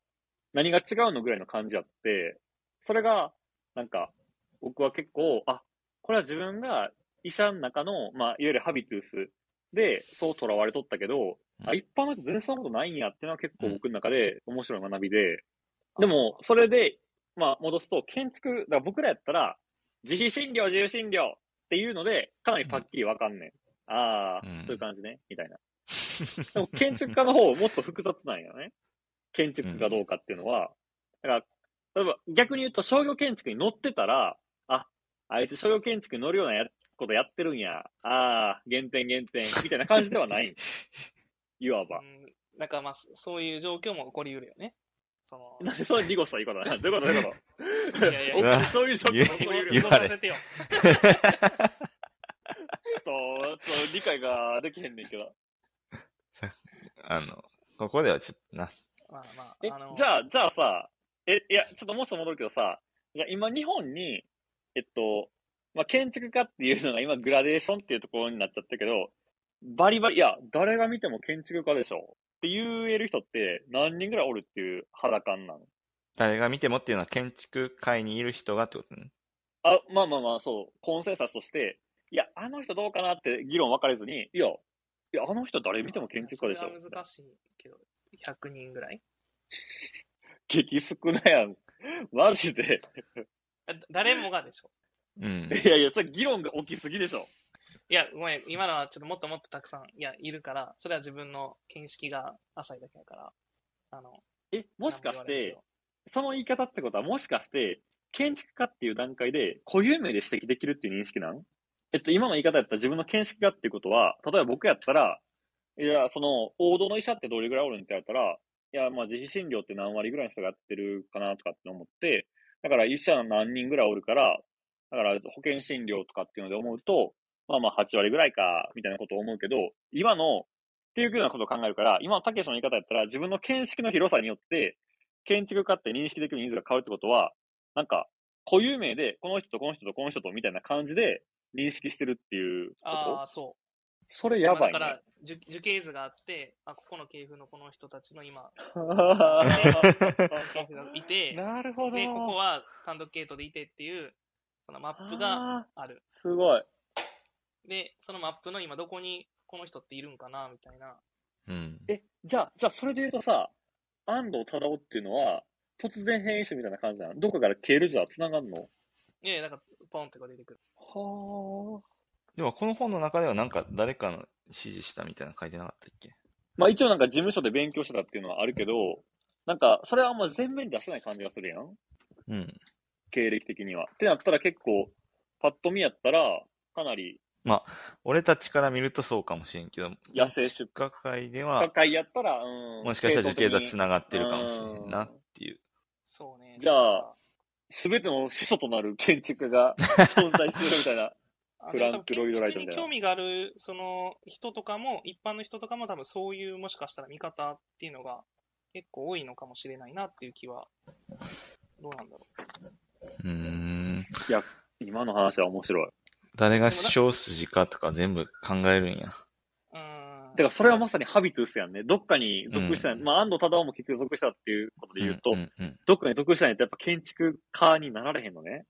何が違うのぐらいの感じあって、それが、なんか、僕は結構、あ、これは自分が医者の中の、まあ、いわゆるハビトゥースで、そう囚われとったけど、あ、一般の人全然そんなことないんやっていうのは結構僕の中で面白い学びで、でも、それで、まあ、戻すと、建築、だから僕らやったら、自費診療、自由診療っていうので、かなりパッキリわかんねん。ああ、うんそういう感じね、みたいな。でも、建築家の方、もっと複雑なんよね。建築かどうかっていうのは。だから、例えば逆に言うと商業建築に乗ってたら、あ、あいつ商業建築に乗るようなやことやってるんや。ああ、減点減点、みたいな感じではない。いわばう。ん。だからまあ、そういう状況も起こりうるよね。その、なんでそれ濁した言い方だな。どういうことどういうこと？いやいやそういう状況起こりうる。言わせてよ。っと、ちょっと理解ができへんねんけど。あの、ここではちょっとな。まあまえあ、あの、、じゃあ、じゃあさ、え、いや、ちょっともう一つ戻るけどさ、じゃあ今日本に、えっと、まあ、建築家っていうのが今グラデーションっていうところになっちゃったけど、バリバリ、いや、誰が見ても建築家でしょって言える人って何人ぐらいおるっていう肌感なの？誰が見てもっていうのは建築界にいる人がってことね。あ、まあまあまあ、そう、コンセンサスとして、いや、あの人どうかなって議論分かれずに、いや、いや、あの人誰見ても建築家でしょそれは難しいけど、100人ぐらい？激少ないやん。マジで。あ誰もがでしょ。うん。いやいや、それ議論が起きすぎでしょ。いや、ごめん、今のはちょっともっともっとたくさん、いや、いるから、それは自分の見識が浅いだけだから、あの、え、もしかしてその言い方ってことは、もしかして、建築家っていう段階で固有名で指摘できるっていう認識なん？えっと、今の言い方やったら自分の見識家っていうことは、例えば僕やったら、いや、その、王道の医者ってどれぐらいおるんって言われたら、いや、まあ、自費診療って何割ぐらいの人がやってるかなとかって思って、だから医者何人ぐらいおるから、だから保険診療とかっていうので思うと、まあまあ8割ぐらいか、みたいなことを思うけど、今の、っていうようなことを考えるから、今のたけしの言い方やったら、自分の見識の広さによって、建築家って認識できる人数が変わるってことは、なんか、固有名で、この人とこの人とこの人とみたいな感じで認識してるっていうこあと？あ、そう。それやばいね。だから、樹樹形図があって、あ、ここの系譜のこの人たちの今、系譜がいて、なるほど。で、ここは単独系統でいてっていう、そのマップがある。すごい。で、そのマップの今どこにこの人っているんかなみたいな。うん。え、じゃあ、じゃあそれで言うとさ、安藤忠雄っていうのは、突然変異種みたいな感じなの？どっかから経路じゃ繋がんの？いやいや、なんかポンってこう出てくる。はあ。でもこの本の中ではなんか誰かの指示したみたいなの書いてなかったっけ？まあ一応なんか事務所で勉強してたっていうのはあるけど、なんか、それはあんま全面に出してない感じがするやんうん。経歴的には。ってなったら結構、パッと見やったら、かなり俺たちから見るとそうかもしれんけど、野生出学会で荷は、会やったら、うん。もしかしたら受刑座系統的に繋がってるかもしれんなっていう。そうね。じゃあ、すべての始祖となる建築家が存在するみたいな。あフランクロイドライトみたいな建築に興味がある、その人とかも、一般の人とかも多分そういう、もしかしたら見方っていうのが結構多いのかもしれないなっていう気は、どうなんだろうーん。今の話は面白い。誰が小筋かとか全部考えるんや。う。うーん。てか、それはまさにハビトゥスやんね。どっかに属したい。うんまあ、安藤忠雄も結局属したっていうことで言うと、んうんうんどっかに属したいとやっぱ建築家になられへんのね。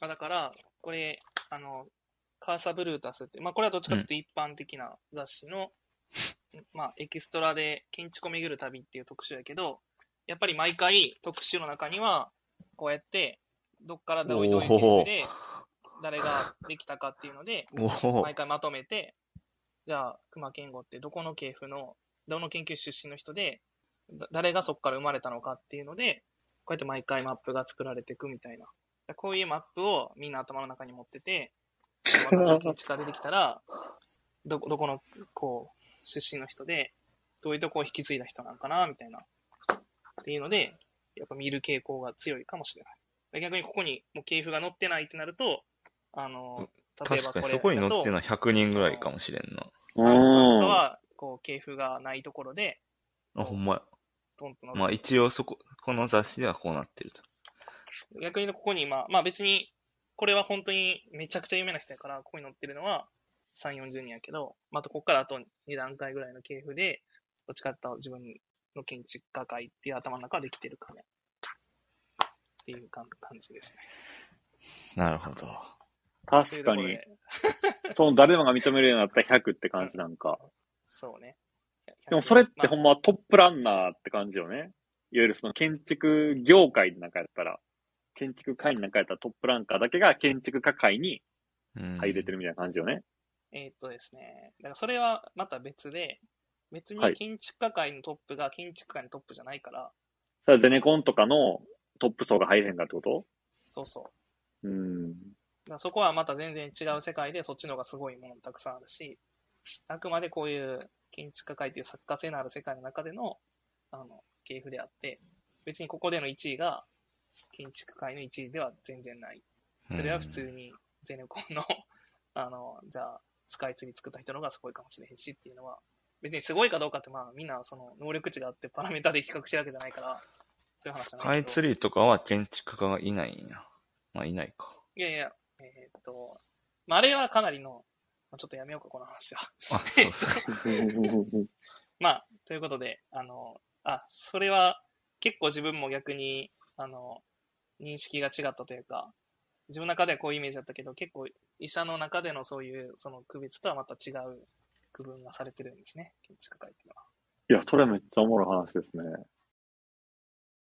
あだから、これ、あの、カーサブルータスって、まあこれはどっちかというと一般的な雑誌の、まあエキストラで建築を巡る旅っていう特集やけど、やっぱり毎回特集の中には、こうやって、どっからどういうどういう経緯で、誰ができたかっていうので、毎回まとめて、じゃあ、熊健吾ってどこの系譜の、どの研究出身の人で、誰がそこから生まれたのかっていうので、こうやって毎回マップが作られていくみたいな。こういうマップをみんな頭の中に持ってて、また建築が出てきたら、ど、どこの、こう、出身の人で、どういうとこを引き継いだ人なんかな、みたいな。っていうので、やっぱ見る傾向が強いかもしれない。逆にここにもう系譜が載ってないってなると、あの、確かにそこに載ってるるのは100人ぐらいかもしれんな。うさんとかん。は、こう、系譜がないところで、あ、ほんまや。トンと載ってまあ一応そこ、この雑誌ではこうなってると。逆にここに今、まあ別に、これは本当にめちゃくちゃ有名な人やから、ここに載ってるのは3、40人やけど、またここからあと2段階ぐらいの系譜で、どっちかっていうと自分の建築家会っていう頭の中はできてるかも。っていう感感じですね。なるほど。確かに。その誰もが認めるようになったら100って感じなんか。そうね。でもそれってほまんまトップランナーって感じよね。いわゆるその建築業界の中やったら、建築会の中やったらトップランカーだけが建築家会にうん入れてるみたいな感じよね。えーっとですね。だからそれはまた別で、別はいに建築家会のトップが建築家のトップじゃないから、それはゼネコンとかのトップ層が入れへんかってこと？そうそう。うん。だそこはまた全然違う世界で、そっちの方がすごいものもたくさんあるし、あくまでこういう建築家会っていう作家性のある世界の中での、あの、系譜であって、別にここでの1位が建築界の1位では全然ない。それは普通にゼネコンの、あの、じゃあ、スカイツリー作った人の方がすごいかもしれへんしっていうのは、別にすごいかどうかってまあみんなその能力値があってパラメータで比較してるわけじゃないから、そういう話じスゃないけど。カイツリーとかは建築家がいないんや。まあいないか。いやいや、えーっと、まあ、あれはかなりの、まあ、ちょっとやめようか、この話は。あ、そうそう。まあ、ということで、あの、あ、それは結構自分も逆に、あの、認識が違ったというか、自分の中ではこういうイメージだったけど、結構医者の中でのそういう、その区別とはまた違う区分がされてるんですね、建築家会っていうのは。いや、それめっちゃおもろい話ですね。